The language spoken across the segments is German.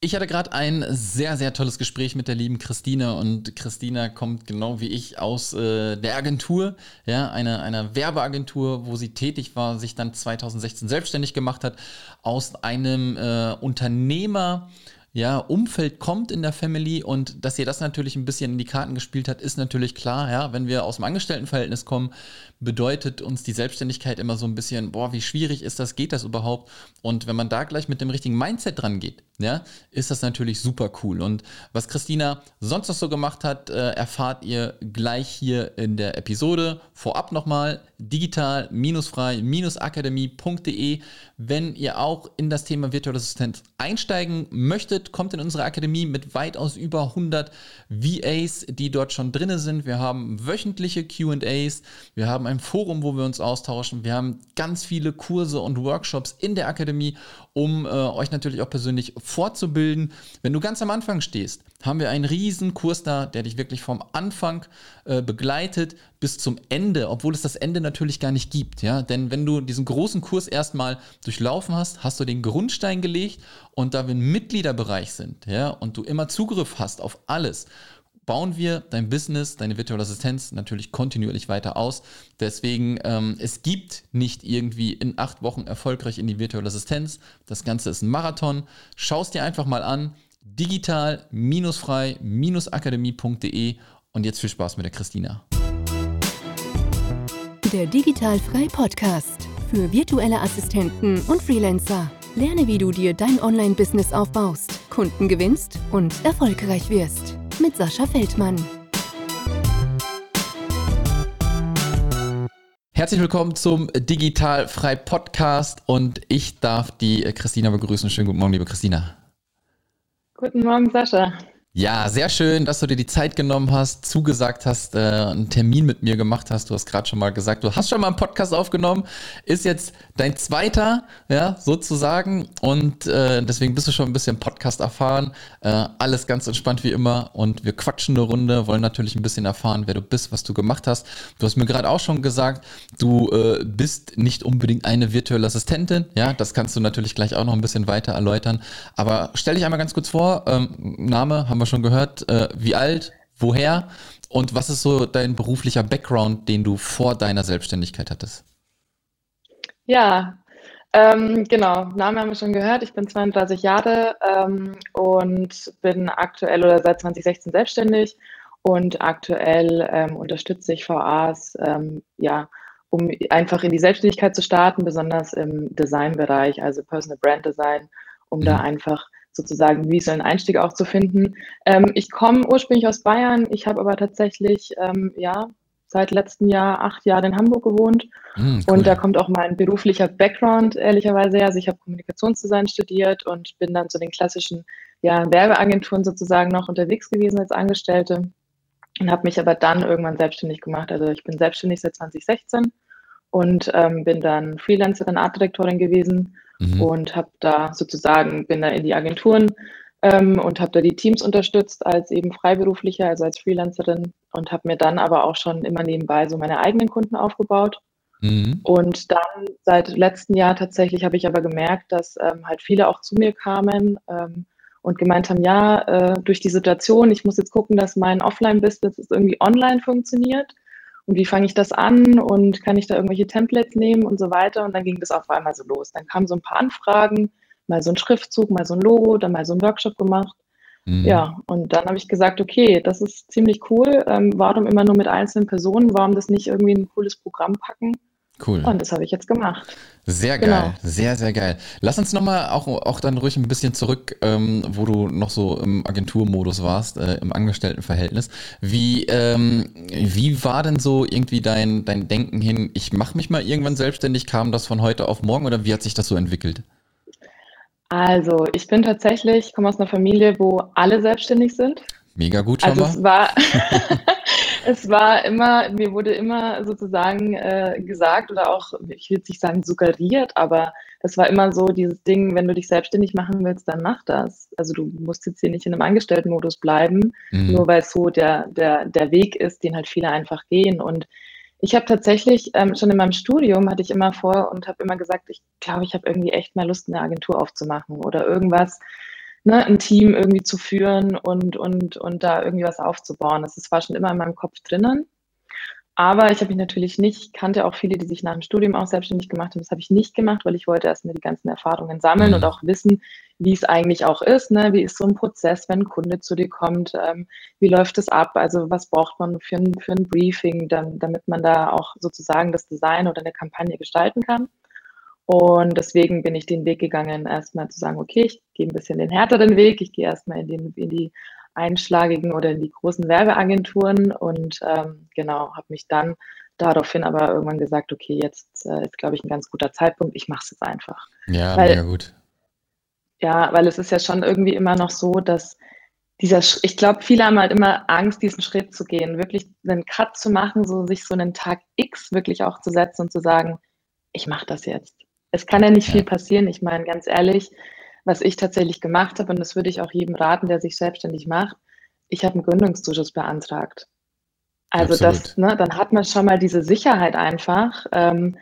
Ich hatte gerade ein sehr, sehr tolles Gespräch mit der lieben Christina und Christina kommt genau wie ich aus äh, der Agentur, ja, einer, einer Werbeagentur, wo sie tätig war, sich dann 2016 selbstständig gemacht hat, aus einem äh, Unternehmer, ja, Umfeld kommt in der Family und dass ihr das natürlich ein bisschen in die Karten gespielt hat, ist natürlich klar, ja, wenn wir aus dem Angestelltenverhältnis kommen, bedeutet uns die Selbstständigkeit immer so ein bisschen, boah, wie schwierig ist das, geht das überhaupt? Und wenn man da gleich mit dem richtigen Mindset dran geht, ja, ist das natürlich super cool. Und was Christina sonst noch so gemacht hat, äh, erfahrt ihr gleich hier in der Episode. Vorab nochmal digital-frei-akademie.de. Wenn ihr auch in das Thema virtuelle Assistenz einsteigen möchtet, kommt in unsere Akademie mit weitaus über 100 VAs, die dort schon drin sind. Wir haben wöchentliche QAs, wir haben ein Forum, wo wir uns austauschen. Wir haben ganz viele Kurse und Workshops in der Akademie, um äh, euch natürlich auch persönlich fortzubilden. Wenn du ganz am Anfang stehst, haben wir einen riesen Kurs da, der dich wirklich vom Anfang äh, begleitet bis zum Ende, obwohl es das Ende natürlich gar nicht gibt. Ja? Denn wenn du diesen großen Kurs erstmal durchlaufen hast, hast du den Grundstein gelegt und da wir ein Mitgliederbereich sind ja, und du immer Zugriff hast auf alles, bauen wir dein Business, deine virtuelle Assistenz natürlich kontinuierlich weiter aus. Deswegen, ähm, es gibt nicht irgendwie in acht Wochen erfolgreich in die virtuelle Assistenz. Das Ganze ist ein Marathon. Schau es dir einfach mal an. Digital-frei-akademie.de und jetzt viel Spaß mit der Christina. Der Digitalfrei Podcast für virtuelle Assistenten und Freelancer. Lerne, wie du dir dein Online-Business aufbaust, Kunden gewinnst und erfolgreich wirst mit Sascha Feldmann. Herzlich willkommen zum Digital Frei Podcast und ich darf die Christina begrüßen. Schönen guten Morgen, liebe Christina. Guten Morgen, Sascha. Ja, sehr schön, dass du dir die Zeit genommen hast, zugesagt hast, äh, einen Termin mit mir gemacht hast. Du hast gerade schon mal gesagt, du hast schon mal einen Podcast aufgenommen, ist jetzt dein zweiter, ja, sozusagen. Und äh, deswegen bist du schon ein bisschen Podcast erfahren. Äh, alles ganz entspannt wie immer. Und wir quatschen eine Runde, wollen natürlich ein bisschen erfahren, wer du bist, was du gemacht hast. Du hast mir gerade auch schon gesagt, du äh, bist nicht unbedingt eine virtuelle Assistentin. Ja, das kannst du natürlich gleich auch noch ein bisschen weiter erläutern. Aber stell dich einmal ganz kurz vor. Ähm, Name haben wir schon gehört. Äh, wie alt, woher und was ist so dein beruflicher Background, den du vor deiner Selbstständigkeit hattest? Ja, ähm, genau, Name haben wir schon gehört. Ich bin 32 Jahre ähm, und bin aktuell oder seit 2016 selbstständig und aktuell ähm, unterstütze ich VAs, ähm, ja, um einfach in die Selbstständigkeit zu starten, besonders im Designbereich, also Personal Brand Design, um mhm. da einfach sozusagen visuellen Einstieg auch zu finden. Ähm, ich komme ursprünglich aus Bayern, ich habe aber tatsächlich ähm, ja seit letztem Jahr acht Jahre in Hamburg gewohnt mm, cool. und da kommt auch mein beruflicher Background ehrlicherweise her. Also ich habe Kommunikationsdesign studiert und bin dann zu den klassischen ja, Werbeagenturen sozusagen noch unterwegs gewesen als Angestellte und habe mich aber dann irgendwann selbstständig gemacht. Also ich bin selbstständig seit 2016 und ähm, bin dann Freelancerin, Artdirektorin gewesen mhm. und habe da sozusagen, bin da in die Agenturen ähm, und habe da die Teams unterstützt als eben Freiberuflicher, also als Freelancerin und habe mir dann aber auch schon immer nebenbei so meine eigenen Kunden aufgebaut. Mhm. Und dann seit letztem Jahr tatsächlich habe ich aber gemerkt, dass ähm, halt viele auch zu mir kamen ähm, und gemeint haben, ja, äh, durch die Situation, ich muss jetzt gucken, dass mein Offline-Business irgendwie online funktioniert und wie fange ich das an und kann ich da irgendwelche Templates nehmen und so weiter. Und dann ging das auf einmal so los. Dann kamen so ein paar Anfragen, mal so ein Schriftzug, mal so ein Logo, dann mal so ein Workshop gemacht. Mhm. Ja, und dann habe ich gesagt, okay, das ist ziemlich cool. Ähm, warum immer nur mit einzelnen Personen? Warum das nicht irgendwie ein cooles Programm packen? Cool. Und das habe ich jetzt gemacht. Sehr geil, genau. sehr, sehr geil. Lass uns nochmal auch, auch dann ruhig ein bisschen zurück, ähm, wo du noch so im Agenturmodus warst, äh, im Angestelltenverhältnis. Wie, ähm, wie war denn so irgendwie dein, dein Denken hin, ich mache mich mal irgendwann selbstständig? Kam das von heute auf morgen oder wie hat sich das so entwickelt? Also, ich bin tatsächlich, ich komme aus einer Familie, wo alle selbstständig sind. Mega gut schon also mal. Es war, es war immer, mir wurde immer sozusagen äh, gesagt oder auch, ich will nicht sagen suggeriert, aber es war immer so dieses Ding, wenn du dich selbstständig machen willst, dann mach das. Also du musst jetzt hier nicht in einem Angestelltenmodus bleiben, mhm. nur weil es so der, der, der Weg ist, den halt viele einfach gehen. Und ich habe tatsächlich ähm, schon in meinem Studium hatte ich immer vor und habe immer gesagt, ich glaube, ich habe irgendwie echt mal Lust, eine Agentur aufzumachen oder irgendwas, ne, ein Team irgendwie zu führen und, und, und da irgendwie was aufzubauen. Das war schon immer in meinem Kopf drinnen. Aber ich habe mich natürlich nicht, ich kannte auch viele, die sich nach dem Studium auch selbstständig gemacht haben. Das habe ich nicht gemacht, weil ich wollte erstmal die ganzen Erfahrungen sammeln mhm. und auch wissen, wie es eigentlich auch ist. Ne? Wie ist so ein Prozess, wenn ein Kunde zu dir kommt? Ähm, wie läuft es ab? Also was braucht man für ein, für ein Briefing, dann, damit man da auch sozusagen das Design oder eine Kampagne gestalten kann? Und deswegen bin ich den Weg gegangen, erstmal zu sagen, okay, ich gehe ein bisschen den härteren Weg. Ich gehe erstmal in, den, in die einschlagigen oder in die großen Werbeagenturen und ähm, genau, habe mich dann daraufhin aber irgendwann gesagt, okay, jetzt äh, ist, glaube ich, ein ganz guter Zeitpunkt, ich mache es jetzt einfach. Ja, weil, mega gut. Ja, weil es ist ja schon irgendwie immer noch so, dass dieser, Sch ich glaube, viele haben halt immer Angst, diesen Schritt zu gehen, wirklich einen Cut zu machen, so sich so einen Tag X wirklich auch zu setzen und zu sagen, ich mache das jetzt. Es kann ja nicht viel passieren. Ich meine, ganz ehrlich, was ich tatsächlich gemacht habe, und das würde ich auch jedem raten, der sich selbstständig macht, ich habe einen Gründungszuschuss beantragt. Also Absolut. das, ne, dann hat man schon mal diese Sicherheit einfach ähm,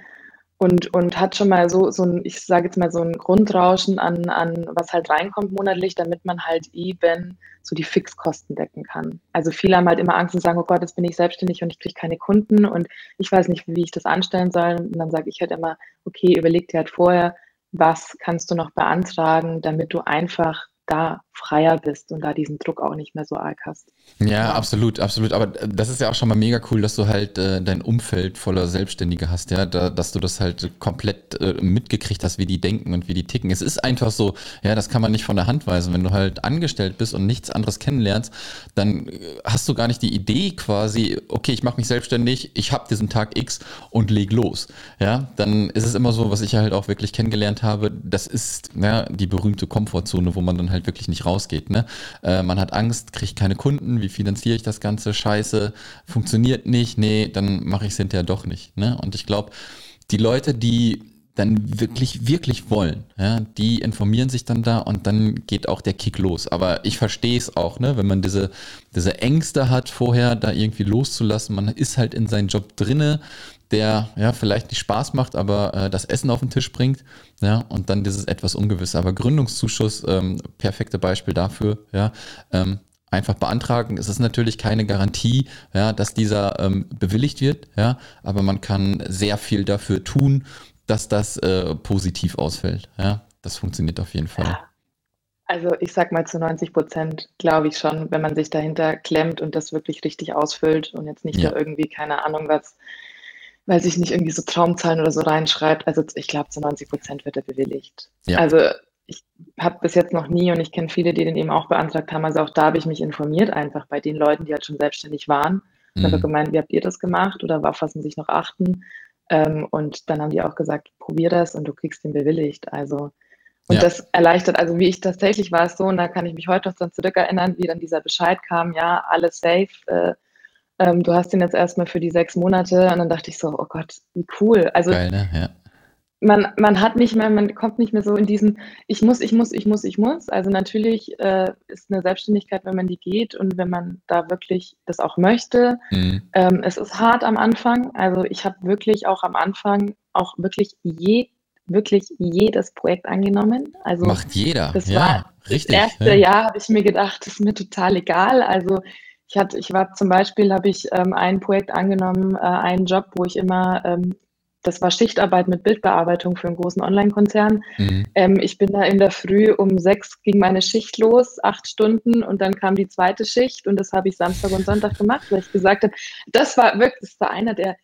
und, und hat schon mal so, so ein, ich sage jetzt mal so ein Grundrauschen an, an, was halt reinkommt monatlich, damit man halt eben so die Fixkosten decken kann. Also viele haben halt immer Angst und sagen, oh Gott, jetzt bin ich selbstständig und ich kriege keine Kunden und ich weiß nicht, wie ich das anstellen soll. Und dann sage ich halt immer, okay, überleg dir halt vorher, was kannst du noch beantragen, damit du einfach da freier bist und da diesen Druck auch nicht mehr so arg hast. Ja, ja, absolut, absolut. Aber das ist ja auch schon mal mega cool, dass du halt äh, dein Umfeld voller Selbstständige hast, ja, da, dass du das halt komplett äh, mitgekriegt hast, wie die denken und wie die ticken. Es ist einfach so, ja, das kann man nicht von der Hand weisen. Wenn du halt angestellt bist und nichts anderes kennenlernst, dann äh, hast du gar nicht die Idee quasi, okay, ich mache mich selbstständig, ich habe diesen Tag X und leg los. Ja, dann ist es immer so, was ich halt auch wirklich kennengelernt habe, das ist ja, die berühmte Komfortzone, wo man dann halt wirklich nicht rausgeht. Ne? Äh, man hat Angst, kriegt keine Kunden, wie finanziere ich das Ganze? Scheiße, funktioniert nicht, nee, dann mache ich es hinterher doch nicht. Ne? Und ich glaube, die Leute, die dann wirklich, wirklich wollen, ja, die informieren sich dann da und dann geht auch der Kick los. Aber ich verstehe es auch, ne, wenn man diese, diese Ängste hat, vorher da irgendwie loszulassen, man ist halt in seinen Job drinne, der ja vielleicht nicht Spaß macht, aber äh, das Essen auf den Tisch bringt, ja, und dann dieses etwas Ungewisse. Aber Gründungszuschuss, ähm, perfekte Beispiel dafür, ja, ähm, einfach beantragen. Es ist natürlich keine Garantie, ja, dass dieser ähm, bewilligt wird, ja, aber man kann sehr viel dafür tun, dass das äh, positiv ausfällt, ja. Das funktioniert auf jeden Fall. Also ich sag mal zu 90 Prozent glaube ich schon, wenn man sich dahinter klemmt und das wirklich richtig ausfüllt und jetzt nicht ja. da irgendwie, keine Ahnung, was weil sich nicht irgendwie so Traumzahlen oder so reinschreibt. Also ich glaube, zu 90 Prozent wird er bewilligt. Ja. Also ich habe bis jetzt noch nie und ich kenne viele, die den eben auch beantragt haben. Also auch da habe ich mich informiert, einfach bei den Leuten, die halt schon selbstständig waren. Ich mhm. habe gemeint, wie habt ihr das gemacht oder auf was muss ich noch achten? Ähm, und dann haben die auch gesagt, probier das und du kriegst den bewilligt. Also und ja. das erleichtert, also wie ich tatsächlich war es so, und da kann ich mich heute noch dann zurückerinnern, wie dann dieser Bescheid kam, ja, alles safe, äh, ähm, du hast ihn jetzt erstmal für die sechs Monate und dann dachte ich so, oh Gott, wie cool. Also Geil, ne? ja. Man, man hat nicht mehr, man kommt nicht mehr so in diesen, ich muss, ich muss, ich muss, ich muss. Also natürlich äh, ist eine Selbstständigkeit, wenn man die geht und wenn man da wirklich das auch möchte. Mhm. Ähm, es ist hart am Anfang. Also ich habe wirklich auch am Anfang auch wirklich je, wirklich jedes Projekt angenommen. Also Macht jeder, das ja, war richtig. Das erste ja. Jahr habe ich mir gedacht, das ist mir total egal. Also ich hatte, ich war zum Beispiel, habe ich ähm, ein Projekt angenommen, äh, einen Job, wo ich immer, ähm, das war Schichtarbeit mit Bildbearbeitung für einen großen Online-Konzern. Mhm. Ähm, ich bin da in der Früh um sechs ging meine Schicht los, acht Stunden und dann kam die zweite Schicht und das habe ich Samstag und Sonntag gemacht, weil ich gesagt habe, das war wirklich, das war einer der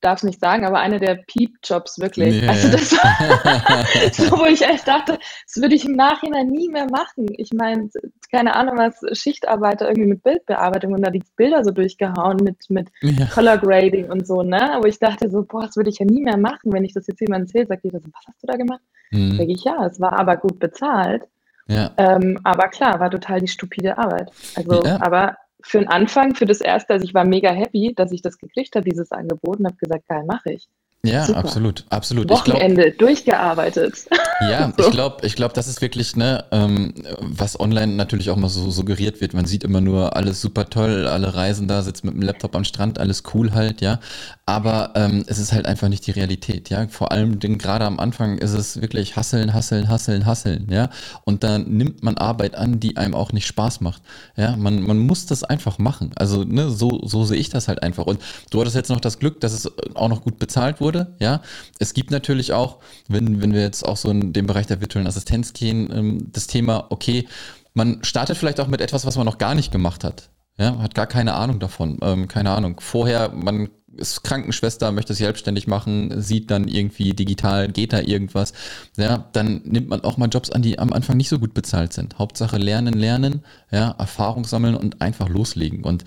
darf es nicht sagen, aber einer der Peep-Jobs wirklich. Yeah. Also das war so, wo ich echt dachte, das würde ich im Nachhinein nie mehr machen. Ich meine, keine Ahnung, was Schichtarbeiter irgendwie mit Bildbearbeitung und da die Bilder so durchgehauen mit, mit ja. Color Grading und so, ne? Wo ich dachte so, boah, das würde ich ja nie mehr machen. Wenn ich das jetzt jemandem erzähle, sagt jeder so, was hast du da gemacht? Mhm. Sag ich, ja, es war aber gut bezahlt. Ja. Ähm, aber klar, war total die stupide Arbeit. Also, ja. aber für den Anfang, für das erste, also ich war mega happy, dass ich das gekriegt habe, dieses Angebot und habe gesagt, geil, mache ich. Ja, Super. absolut, absolut. Wochenende glaub, durchgearbeitet. Ja, so. ich glaube, ich glaube, das ist wirklich, ne, ähm, was online natürlich auch mal so suggeriert wird. Man sieht immer nur alles super toll, alle reisen da, sitzen mit dem Laptop am Strand, alles cool halt, ja. Aber ähm, es ist halt einfach nicht die Realität, ja. Vor allem gerade am Anfang ist es wirklich hasseln, hasseln, hasseln, hasseln, ja. Und dann nimmt man Arbeit an, die einem auch nicht Spaß macht. Ja, man, man muss das einfach machen. Also, ne, so, so sehe ich das halt einfach. Und du hattest jetzt noch das Glück, dass es auch noch gut bezahlt wurde wurde. Ja, es gibt natürlich auch, wenn, wenn wir jetzt auch so in den Bereich der virtuellen Assistenz gehen, ähm, das Thema, okay, man startet vielleicht auch mit etwas, was man noch gar nicht gemacht hat. Ja, hat gar keine Ahnung davon. Ähm, keine Ahnung. Vorher, man ist Krankenschwester, möchte sich selbstständig machen, sieht dann irgendwie digital, geht da irgendwas. Ja, dann nimmt man auch mal Jobs an, die am Anfang nicht so gut bezahlt sind. Hauptsache lernen, lernen, ja, Erfahrung sammeln und einfach loslegen. Und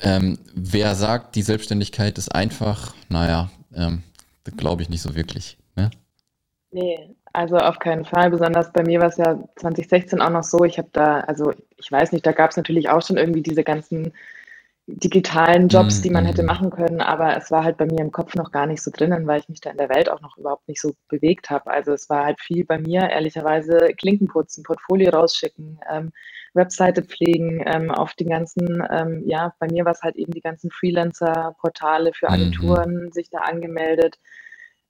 ähm, wer sagt, die Selbstständigkeit ist einfach, naja, ähm, glaube ich nicht so wirklich. Ne? Nee, also auf keinen Fall. Besonders bei mir war es ja 2016 auch noch so. Ich habe da, also ich weiß nicht, da gab es natürlich auch schon irgendwie diese ganzen digitalen Jobs, die man hätte mhm. machen können, aber es war halt bei mir im Kopf noch gar nicht so drinnen, weil ich mich da in der Welt auch noch überhaupt nicht so bewegt habe. Also es war halt viel bei mir, ehrlicherweise, Klinken putzen, Portfolio rausschicken, ähm, Webseite pflegen, ähm, auf die ganzen, ähm, ja, bei mir war es halt eben die ganzen Freelancer-Portale für mhm. Agenturen, mhm. sich da angemeldet,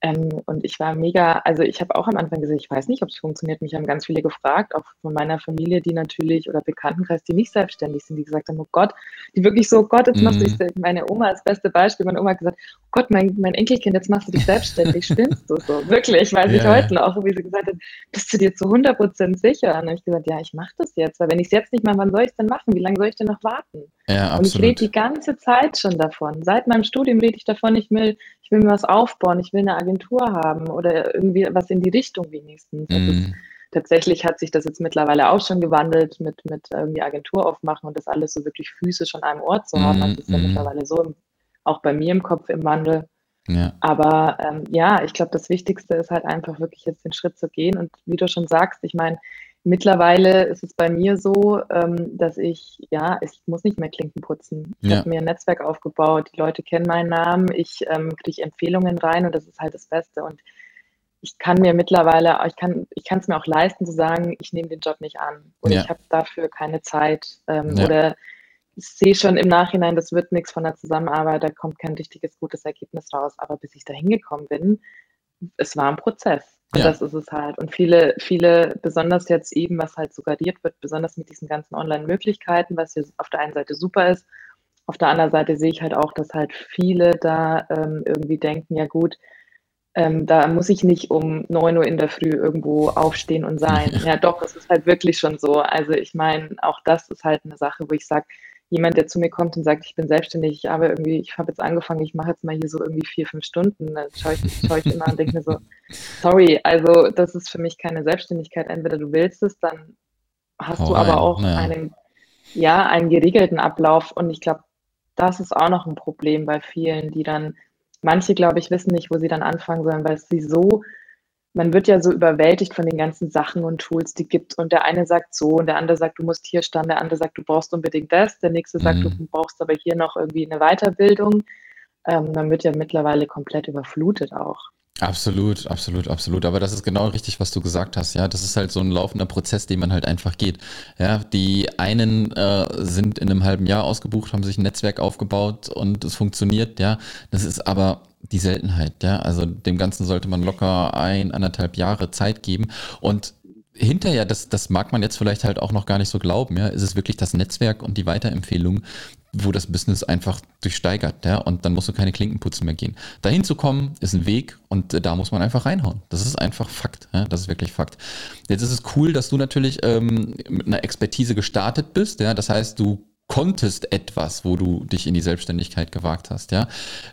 ähm, und ich war mega, also ich habe auch am Anfang gesagt, ich weiß nicht, ob es funktioniert. Mich haben ganz viele gefragt, auch von meiner Familie, die natürlich oder Bekanntenkreis, die nicht selbstständig sind, die gesagt haben, oh Gott, die wirklich so, oh Gott, jetzt machst du dich, mhm. meine Oma als beste Beispiel, meine Oma hat gesagt, oh Gott, mein, mein Enkelkind, jetzt machst du dich selbstständig, stimmst du so? Wirklich, weiß ja. ich heute noch, wie sie gesagt hat, bist du dir zu 100 Prozent sicher? Und dann habe ich gesagt, ja, ich mache das jetzt, weil wenn ich es jetzt nicht mache, wann soll ich es denn machen? Wie lange soll ich denn noch warten? Ja, und ich rede die ganze Zeit schon davon. Seit meinem Studium rede ich davon, ich will, ich will mir was aufbauen, ich will eine Agentur haben oder irgendwie was in die Richtung wenigstens. Mm. Ist, tatsächlich hat sich das jetzt mittlerweile auch schon gewandelt mit, mit irgendwie Agentur aufmachen und das alles so wirklich physisch an einem Ort zu haben. Das ist ja mm. mittlerweile so, auch bei mir im Kopf im Wandel. Ja. Aber ähm, ja, ich glaube, das Wichtigste ist halt einfach wirklich jetzt den Schritt zu gehen. Und wie du schon sagst, ich meine, Mittlerweile ist es bei mir so, ähm, dass ich, ja, ich muss nicht mehr Klinken putzen. Ich ja. habe mir ein Netzwerk aufgebaut, die Leute kennen meinen Namen, ich ähm, kriege Empfehlungen rein und das ist halt das Beste. Und ich kann mir mittlerweile, ich kann ich es mir auch leisten zu sagen, ich nehme den Job nicht an oder ja. ich habe dafür keine Zeit ähm, ja. oder ich sehe schon im Nachhinein, das wird nichts von der Zusammenarbeit, da kommt kein richtiges, gutes Ergebnis raus. Aber bis ich da hingekommen bin, es war ein Prozess. Und ja. das ist es halt. Und viele, viele, besonders jetzt eben, was halt suggeriert wird, besonders mit diesen ganzen Online-Möglichkeiten, was jetzt auf der einen Seite super ist, auf der anderen Seite sehe ich halt auch, dass halt viele da ähm, irgendwie denken, ja gut, ähm, da muss ich nicht um 9 Uhr in der Früh irgendwo aufstehen und sein. Ja, doch, es ist halt wirklich schon so. Also ich meine, auch das ist halt eine Sache, wo ich sage, jemand, der zu mir kommt und sagt, ich bin selbstständig, aber irgendwie, ich habe jetzt angefangen, ich mache jetzt mal hier so irgendwie vier, fünf Stunden, dann schaue ich, schaue ich immer und denke mir so, sorry, also das ist für mich keine Selbstständigkeit. Entweder du willst es, dann hast oh, du aber auch ja. einen, ja, einen geregelten Ablauf und ich glaube, das ist auch noch ein Problem bei vielen, die dann, manche, glaube ich, wissen nicht, wo sie dann anfangen sollen, weil sie so man wird ja so überwältigt von den ganzen Sachen und Tools, die gibt. Und der eine sagt so und der andere sagt, du musst hier standen, der andere sagt, du brauchst unbedingt das, der nächste sagt, mhm. du brauchst aber hier noch irgendwie eine Weiterbildung. Ähm, man wird ja mittlerweile komplett überflutet auch. Absolut, absolut, absolut. Aber das ist genau richtig, was du gesagt hast. Ja, das ist halt so ein laufender Prozess, den man halt einfach geht. Ja, die einen äh, sind in einem halben Jahr ausgebucht, haben sich ein Netzwerk aufgebaut und es funktioniert. Ja, das ist aber die Seltenheit. Ja, also dem Ganzen sollte man locker ein, anderthalb Jahre Zeit geben und hinterher, das, das mag man jetzt vielleicht halt auch noch gar nicht so glauben, ja, ist es wirklich das Netzwerk und die Weiterempfehlung, wo das Business einfach durchsteigert, ja, und dann musst du keine Klinkenputzen mehr gehen. Dahin zu kommen, ist ein Weg und äh, da muss man einfach reinhauen. Das ist einfach Fakt, ja, das ist wirklich Fakt. Jetzt ist es cool, dass du natürlich ähm, mit einer Expertise gestartet bist, ja, das heißt, du konntest etwas, wo du dich in die Selbstständigkeit gewagt hast, ja.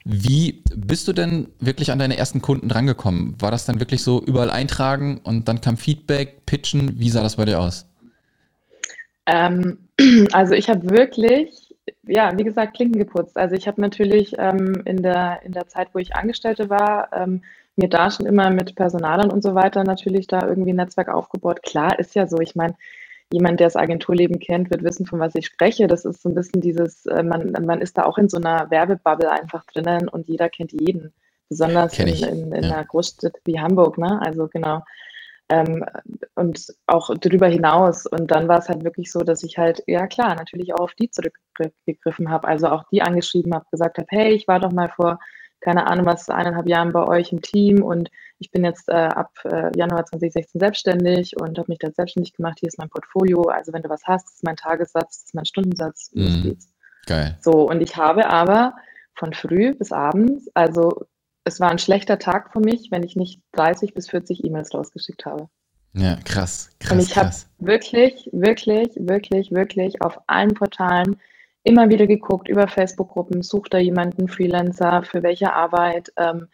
Wie bist du denn wirklich an deine ersten Kunden drangekommen? War das dann wirklich so überall eintragen und dann kam Feedback, pitchen? Wie sah das bei dir aus? Ähm, also ich habe wirklich ja, wie gesagt, Klinken geputzt. Also ich habe natürlich ähm, in, der, in der Zeit, wo ich Angestellte war, ähm, mir da schon immer mit Personalern und so weiter natürlich da irgendwie ein Netzwerk aufgebaut. Klar, ist ja so. Ich meine, jemand, der das Agenturleben kennt, wird wissen, von was ich spreche. Das ist so ein bisschen dieses, äh, man, man ist da auch in so einer Werbebubble einfach drinnen und jeder kennt jeden. besonders in, in, in ja. einer Großstadt wie Hamburg, ne? Also genau. Ähm, und auch darüber hinaus. Und dann war es halt wirklich so, dass ich halt, ja klar, natürlich auch auf die zurückgegriffen habe, also auch die angeschrieben habe, gesagt habe, hey, ich war doch mal vor, keine Ahnung was, eineinhalb Jahren bei euch im Team und ich bin jetzt äh, ab äh, Januar 2016 selbstständig und habe mich da selbstständig gemacht. Hier ist mein Portfolio. Also wenn du was hast, das ist mein Tagessatz, das ist mein Stundensatz. Mhm. Geil. So, und ich habe aber von früh bis abends, also es war ein schlechter Tag für mich, wenn ich nicht 30 bis 40 E-Mails rausgeschickt habe. Ja, krass, krass. Und ich habe wirklich, wirklich, wirklich, wirklich auf allen Portalen immer wieder geguckt, über Facebook-Gruppen, sucht da jemanden, Freelancer, für welche Arbeit. Ähm,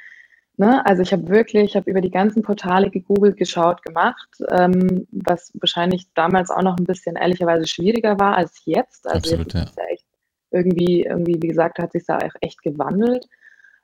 ne? Also ich habe wirklich, ich habe über die ganzen Portale gegoogelt, geschaut, gemacht, ähm, was wahrscheinlich damals auch noch ein bisschen ehrlicherweise schwieriger war als jetzt. Also Absolut, jetzt ja. ja echt irgendwie, irgendwie, wie gesagt, hat sich da auch echt gewandelt.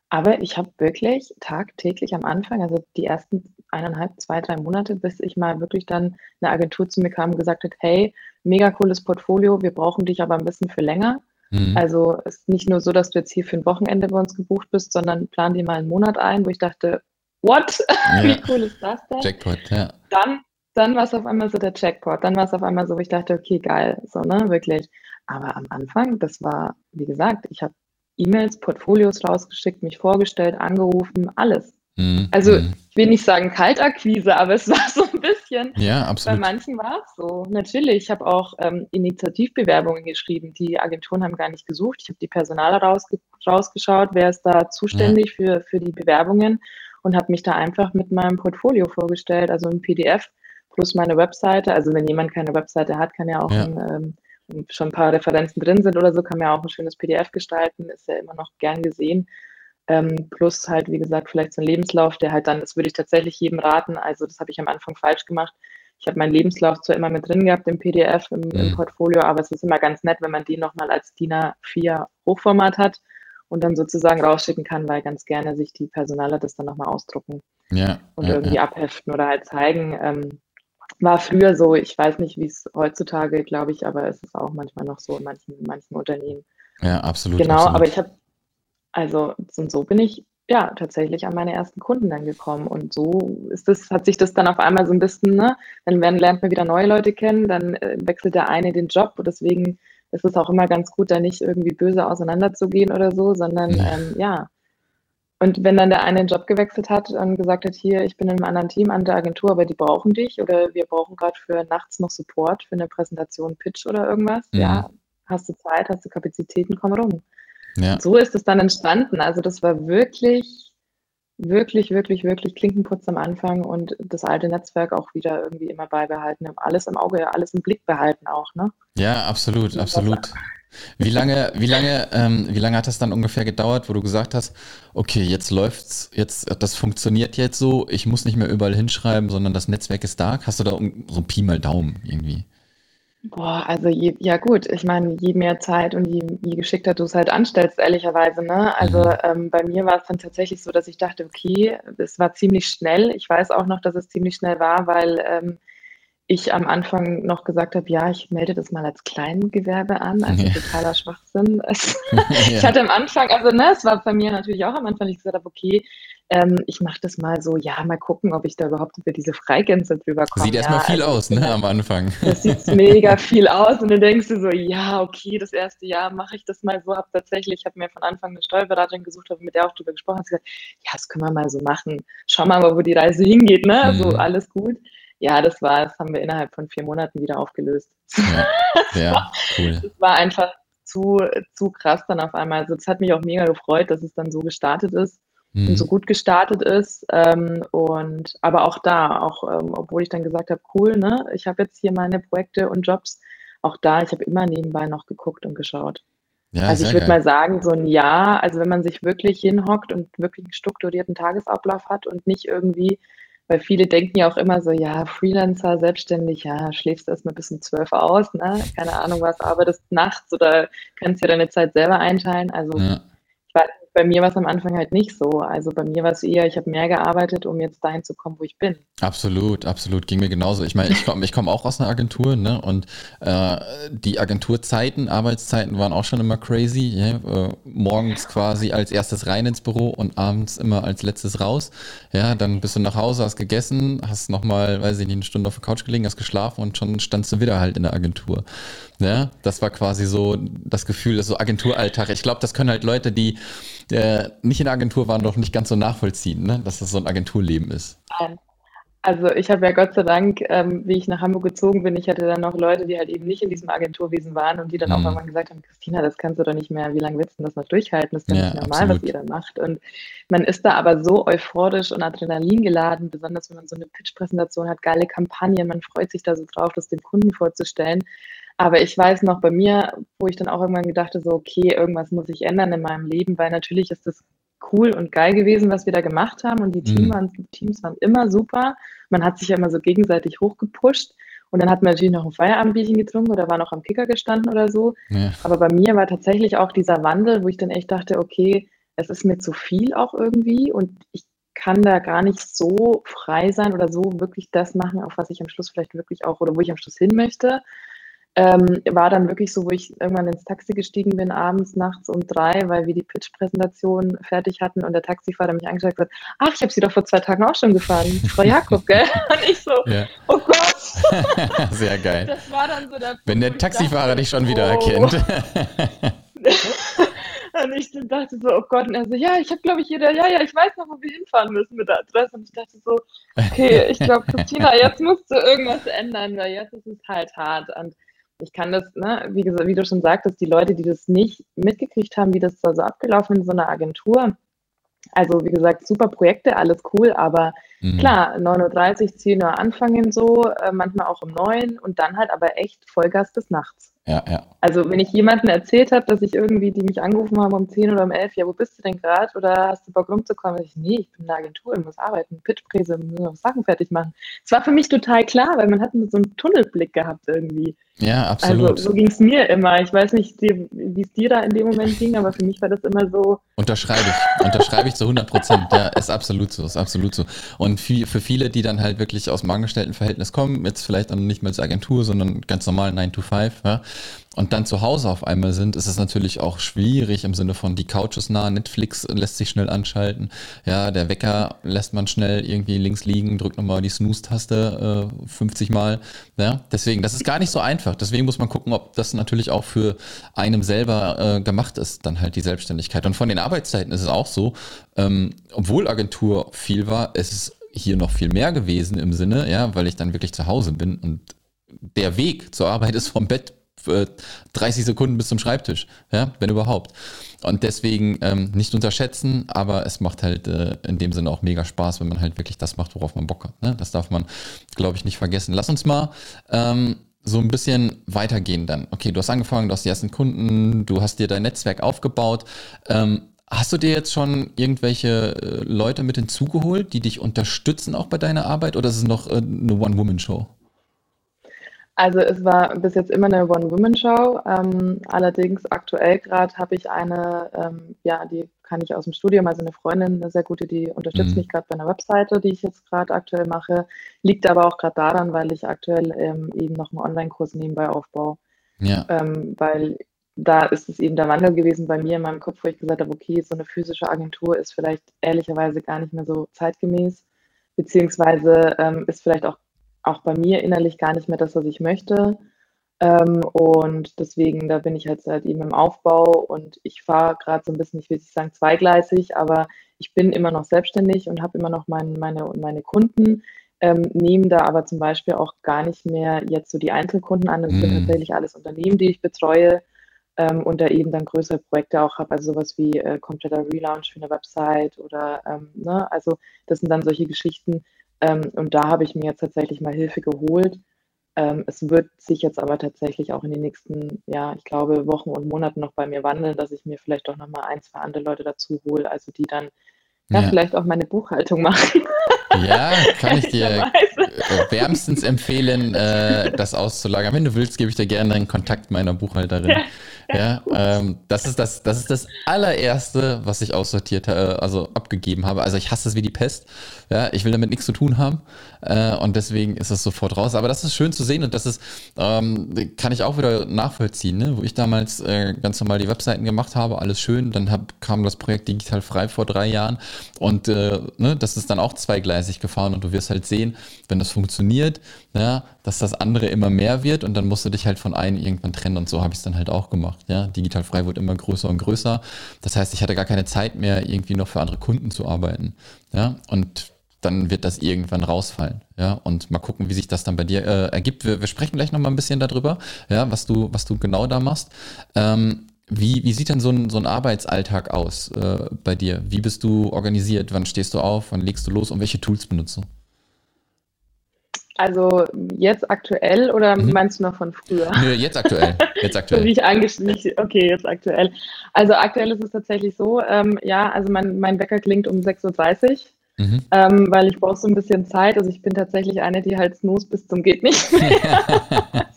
Aber ich habe wirklich tagtäglich am Anfang, also die ersten eineinhalb, zwei, drei Monate, bis ich mal wirklich dann eine Agentur zu mir kam und gesagt hat, hey, mega cooles Portfolio, wir brauchen dich aber ein bisschen für länger. Mhm. Also es ist nicht nur so, dass du jetzt hier für ein Wochenende bei uns gebucht bist, sondern plan dir mal einen Monat ein, wo ich dachte, what? Ja. Wie cool ist das denn? Jackpot, ja. Dann, dann war es auf einmal so der Jackpot. Dann war es auf einmal so, wo ich dachte, okay, geil, so, ne, wirklich. Aber am Anfang, das war, wie gesagt, ich habe E-Mails, Portfolios rausgeschickt, mich vorgestellt, angerufen, alles. Mhm. Also mhm. ich will nicht sagen Kaltakquise, aber es war so ein bisschen. Ja, absolut. Bei manchen war es so. Natürlich, ich habe auch ähm, Initiativbewerbungen geschrieben. Die Agenturen haben gar nicht gesucht. Ich habe die Personale rausge rausgeschaut, wer ist da zuständig ja. für, für die Bewerbungen und habe mich da einfach mit meinem Portfolio vorgestellt, also ein PDF plus meine Webseite. Also wenn jemand keine Webseite hat, kann er auch ja. ein ähm, schon ein paar Referenzen drin sind oder so, kann man ja auch ein schönes PDF gestalten, ist ja immer noch gern gesehen. Ähm, plus halt, wie gesagt, vielleicht so ein Lebenslauf, der halt dann, das würde ich tatsächlich jedem raten, also das habe ich am Anfang falsch gemacht. Ich habe meinen Lebenslauf zwar immer mit drin gehabt im PDF, im, im mhm. Portfolio, aber es ist immer ganz nett, wenn man den nochmal als DIN A4 Hochformat hat und dann sozusagen rausschicken kann, weil ganz gerne sich die Personaler das dann nochmal ausdrucken ja, und ja, irgendwie ja. abheften oder halt zeigen. Ähm, war früher so, ich weiß nicht, wie es heutzutage, glaube ich, aber es ist auch manchmal noch so in manchen, in manchen Unternehmen. Ja, absolut. Genau, absolut. aber ich habe, also und so bin ich ja tatsächlich an meine ersten Kunden dann gekommen. Und so ist das, hat sich das dann auf einmal so ein bisschen, ne, dann werden, lernt man wieder neue Leute kennen, dann äh, wechselt der eine den Job und deswegen ist es auch immer ganz gut, da nicht irgendwie böse auseinanderzugehen oder so, sondern ja, ähm, ja und wenn dann der eine den Job gewechselt hat und gesagt hat, hier, ich bin in einem anderen Team an der Agentur, aber die brauchen dich oder wir brauchen gerade für nachts noch Support für eine Präsentation, Pitch oder irgendwas, mhm. ja, hast du Zeit, hast du Kapazitäten, komm rum. Ja. So ist es dann entstanden. Also das war wirklich, wirklich, wirklich, wirklich Klinkenputz am Anfang und das alte Netzwerk auch wieder irgendwie immer beibehalten, alles im Auge, alles im Blick behalten auch, ne? Ja, absolut, absolut. Wie lange, wie lange, ähm, wie lange hat das dann ungefähr gedauert, wo du gesagt hast, okay, jetzt läuft's, jetzt, das funktioniert jetzt so, ich muss nicht mehr überall hinschreiben, sondern das Netzwerk ist da. Hast du da so ein Pi mal Daumen irgendwie? Boah, also je, ja gut, ich meine, je mehr Zeit und je, je geschickter du es halt anstellst, ehrlicherweise, ne? Also mhm. ähm, bei mir war es dann tatsächlich so, dass ich dachte, okay, es war ziemlich schnell. Ich weiß auch noch, dass es ziemlich schnell war, weil ähm, ich am Anfang noch gesagt habe, ja, ich melde das mal als Kleingewerbe an, also ja. totaler Schwachsinn. Ich hatte am Anfang, also ne, es war bei mir natürlich auch am Anfang, ich gesagt habe, okay, ähm, ich mache das mal so, ja, mal gucken, ob ich da überhaupt über diese Freigänse drüber komme. Sieht erstmal ja, viel also, aus, ne, am Anfang. Das sieht mega viel aus und dann denkst du so, ja, okay, das erste Jahr mache ich das mal so, habe tatsächlich, ich habe mir von Anfang eine Steuerberaterin gesucht, habe mit der auch drüber gesprochen, hat gesagt, ja, das können wir mal so machen, schau mal, wo die Reise hingeht, ne, mhm. so alles gut ja, das war, das haben wir innerhalb von vier Monaten wieder aufgelöst. Ja, ja cool. Das war einfach zu, zu krass dann auf einmal. Also, das hat mich auch mega gefreut, dass es dann so gestartet ist mhm. und so gut gestartet ist. Ähm, und aber auch da, auch ähm, obwohl ich dann gesagt habe, cool, ne, ich habe jetzt hier meine Projekte und Jobs, auch da, ich habe immer nebenbei noch geguckt und geschaut. Ja, also ich würde mal sagen, so ein Jahr, also wenn man sich wirklich hinhockt und wirklich einen strukturierten Tagesablauf hat und nicht irgendwie weil viele denken ja auch immer so, ja, Freelancer, selbstständig, ja, schläfst erstmal bis um zwölf aus, ne? Keine Ahnung was, arbeitest nachts oder kannst dir deine Zeit selber einteilen. Also ja. Bei mir war es am Anfang halt nicht so. Also bei mir war es eher, ich habe mehr gearbeitet, um jetzt dahin zu kommen, wo ich bin. Absolut, absolut. Ging mir genauso. Ich meine, ich komme ich komm auch aus einer Agentur, ne? Und äh, die Agenturzeiten, Arbeitszeiten waren auch schon immer crazy. Ja? Äh, morgens quasi als erstes rein ins Büro und abends immer als letztes raus. Ja, dann bist du nach Hause, hast gegessen, hast nochmal, weiß ich nicht, eine Stunde auf der Couch gelegen, hast geschlafen und schon standst du wieder halt in der Agentur. Ja, das war quasi so das Gefühl, das so Agenturalltag. Ich glaube, das können halt Leute, die äh, nicht in der Agentur waren, doch nicht ganz so nachvollziehen, ne? dass das so ein Agenturleben ist. Also ich habe ja Gott sei Dank, ähm, wie ich nach Hamburg gezogen bin, ich hatte dann noch Leute, die halt eben nicht in diesem Agenturwesen waren und die dann mhm. auch irgendwann gesagt haben, Christina, das kannst du doch nicht mehr, wie lange willst du das noch durchhalten? Das ist ja, nicht normal, absolut. was ihr da macht. Und man ist da aber so euphorisch und Adrenalin geladen, besonders wenn man so eine Pitch-Präsentation hat, geile Kampagne, man freut sich da so drauf, das dem Kunden vorzustellen. Aber ich weiß noch bei mir, wo ich dann auch irgendwann gedacht habe, so, okay, irgendwas muss ich ändern in meinem Leben, weil natürlich ist das cool und geil gewesen, was wir da gemacht haben und die Team mhm. waren, Teams waren immer super. Man hat sich ja immer so gegenseitig hochgepusht. Und dann hat man natürlich noch ein Feierabendbierchen getrunken oder war noch am Kicker gestanden oder so. Ja. Aber bei mir war tatsächlich auch dieser Wandel, wo ich dann echt dachte, okay, es ist mir zu viel auch irgendwie und ich kann da gar nicht so frei sein oder so wirklich das machen, auf was ich am Schluss vielleicht wirklich auch oder wo ich am Schluss hin möchte ähm, war dann wirklich so, wo ich irgendwann ins Taxi gestiegen bin, abends, nachts um drei, weil wir die Pitch-Präsentation fertig hatten und der Taxifahrer mich angeschaut hat, ach, ich habe sie doch vor zwei Tagen auch schon gefahren, Frau Jakob, gell? Und ich so, ja. oh Gott. Sehr geil. Das war dann so der Wenn der Taxifahrer dich schon wieder oh. erkennt. und ich dachte so, oh Gott, und er so, ja, ich habe, glaube ich, jeder, ja, ja, ich weiß noch, wo wir hinfahren müssen mit der Adresse. Und ich dachte so, okay, ich glaube, Christina, jetzt musst du irgendwas ändern, weil jetzt ist es halt hart. Und ich kann das, ne, wie, wie, du schon sagtest, die Leute, die das nicht mitgekriegt haben, wie das da so abgelaufen in so einer Agentur. Also, wie gesagt, super Projekte, alles cool, aber mhm. klar, 9.30 Uhr, 10 Uhr anfangen so, äh, manchmal auch um 9 und dann halt aber echt Vollgas bis nachts. Ja, ja. Also wenn ich jemandem erzählt habe, dass ich irgendwie, die mich angerufen haben um 10 oder um 11, ja, wo bist du denn gerade? Oder hast du Bock rumzukommen? Ich, nee, ich bin in der Agentur, ich muss arbeiten, Pitchpräse, muss noch Sachen fertig machen. Es war für mich total klar, weil man hat so einen Tunnelblick gehabt irgendwie. Ja, absolut. Also so ging es mir immer. Ich weiß nicht, wie es dir da in dem Moment ging, aber für mich war das immer so. Unterschreibe ich. Unterschreibe ich zu 100 Prozent. Ja, ist absolut so, ist absolut so. Und für viele, die dann halt wirklich aus dem Angestelltenverhältnis kommen, jetzt vielleicht dann nicht mehr als Agentur, sondern ganz normal 9 to 5, ja, und dann zu Hause auf einmal sind, ist es natürlich auch schwierig im Sinne von die Couch ist nah, Netflix lässt sich schnell anschalten, ja, der Wecker lässt man schnell irgendwie links liegen, drückt nochmal die Snooze-Taste äh, 50 Mal, ja, deswegen, das ist gar nicht so einfach, deswegen muss man gucken, ob das natürlich auch für einem selber äh, gemacht ist, dann halt die Selbstständigkeit. Und von den Arbeitszeiten ist es auch so, ähm, obwohl Agentur viel war, es ist hier noch viel mehr gewesen im Sinne, ja, weil ich dann wirklich zu Hause bin und der Weg zur Arbeit ist vom Bett 30 Sekunden bis zum Schreibtisch, ja, wenn überhaupt. Und deswegen ähm, nicht unterschätzen, aber es macht halt äh, in dem Sinne auch mega Spaß, wenn man halt wirklich das macht, worauf man Bock hat. Ne? Das darf man, glaube ich, nicht vergessen. Lass uns mal ähm, so ein bisschen weitergehen dann. Okay, du hast angefangen, du hast die ersten Kunden, du hast dir dein Netzwerk aufgebaut. Ähm, hast du dir jetzt schon irgendwelche äh, Leute mit hinzugeholt, die dich unterstützen auch bei deiner Arbeit oder ist es noch äh, eine One-Woman-Show? Also es war bis jetzt immer eine One-Woman-Show. Ähm, allerdings aktuell gerade habe ich eine, ähm, ja, die kann ich aus dem Studium, also eine Freundin, eine sehr gute, die unterstützt mhm. mich gerade bei einer Webseite, die ich jetzt gerade aktuell mache. Liegt aber auch gerade daran, weil ich aktuell ähm, eben noch einen Online-Kurs nebenbei aufbaue. Ja. Ähm, weil da ist es eben der Wandel gewesen bei mir in meinem Kopf, wo ich gesagt habe, okay, so eine physische Agentur ist vielleicht ehrlicherweise gar nicht mehr so zeitgemäß, beziehungsweise ähm, ist vielleicht auch auch bei mir innerlich gar nicht mehr das, was ich möchte. Ähm, und deswegen, da bin ich jetzt halt eben im Aufbau und ich fahre gerade so ein bisschen, ich will nicht sagen zweigleisig, aber ich bin immer noch selbstständig und habe immer noch mein, meine, meine Kunden, ähm, nehme da aber zum Beispiel auch gar nicht mehr jetzt so die Einzelkunden an. Das mm. sind tatsächlich alles Unternehmen, die ich betreue ähm, und da eben dann größere Projekte auch habe, also sowas wie äh, kompletter Relaunch für eine Website oder, ähm, ne, also das sind dann solche Geschichten, ähm, und da habe ich mir jetzt tatsächlich mal Hilfe geholt. Ähm, es wird sich jetzt aber tatsächlich auch in den nächsten, ja, ich glaube, Wochen und Monaten noch bei mir wandeln, dass ich mir vielleicht doch nochmal ein, zwei andere Leute dazu hole, also die dann ja, ja. vielleicht auch meine Buchhaltung machen. Ja, kann ich dir wärmstens empfehlen, äh, das auszulagern. Wenn du willst, gebe ich dir gerne den Kontakt meiner Buchhalterin. Ja, Ja, ähm, das, ist das, das ist das allererste, was ich aussortiert, äh, also abgegeben habe. Also ich hasse es wie die Pest. Ja, ich will damit nichts zu tun haben. Äh, und deswegen ist es sofort raus. Aber das ist schön zu sehen und das ist, ähm, kann ich auch wieder nachvollziehen, ne? wo ich damals äh, ganz normal die Webseiten gemacht habe, alles schön. Dann hab, kam das Projekt Digital Frei vor drei Jahren und äh, ne, das ist dann auch zweigleisig gefahren und du wirst halt sehen, wenn das funktioniert, ja, dass das andere immer mehr wird und dann musst du dich halt von einem irgendwann trennen und so habe ich es dann halt auch gemacht. Ja, digital frei wird immer größer und größer. Das heißt, ich hatte gar keine Zeit mehr, irgendwie noch für andere Kunden zu arbeiten. Ja, und dann wird das irgendwann rausfallen. Ja, und mal gucken, wie sich das dann bei dir äh, ergibt. Wir, wir, sprechen gleich nochmal ein bisschen darüber, ja, was du, was du genau da machst. Ähm, wie, wie sieht denn so ein, so ein Arbeitsalltag aus äh, bei dir? Wie bist du organisiert? Wann stehst du auf? Wann legst du los? Und welche Tools benutzt du? Also jetzt aktuell oder mhm. meinst du noch von früher? Nö, jetzt aktuell. Jetzt aktuell. ich okay, jetzt aktuell. Also aktuell ist es tatsächlich so, ähm, ja, also mein, mein Wecker klingt um 6.30 Uhr. Mhm. Ähm, weil ich brauche so ein bisschen Zeit. Also ich bin tatsächlich eine, die halt snooze bis zum geht nicht mehr.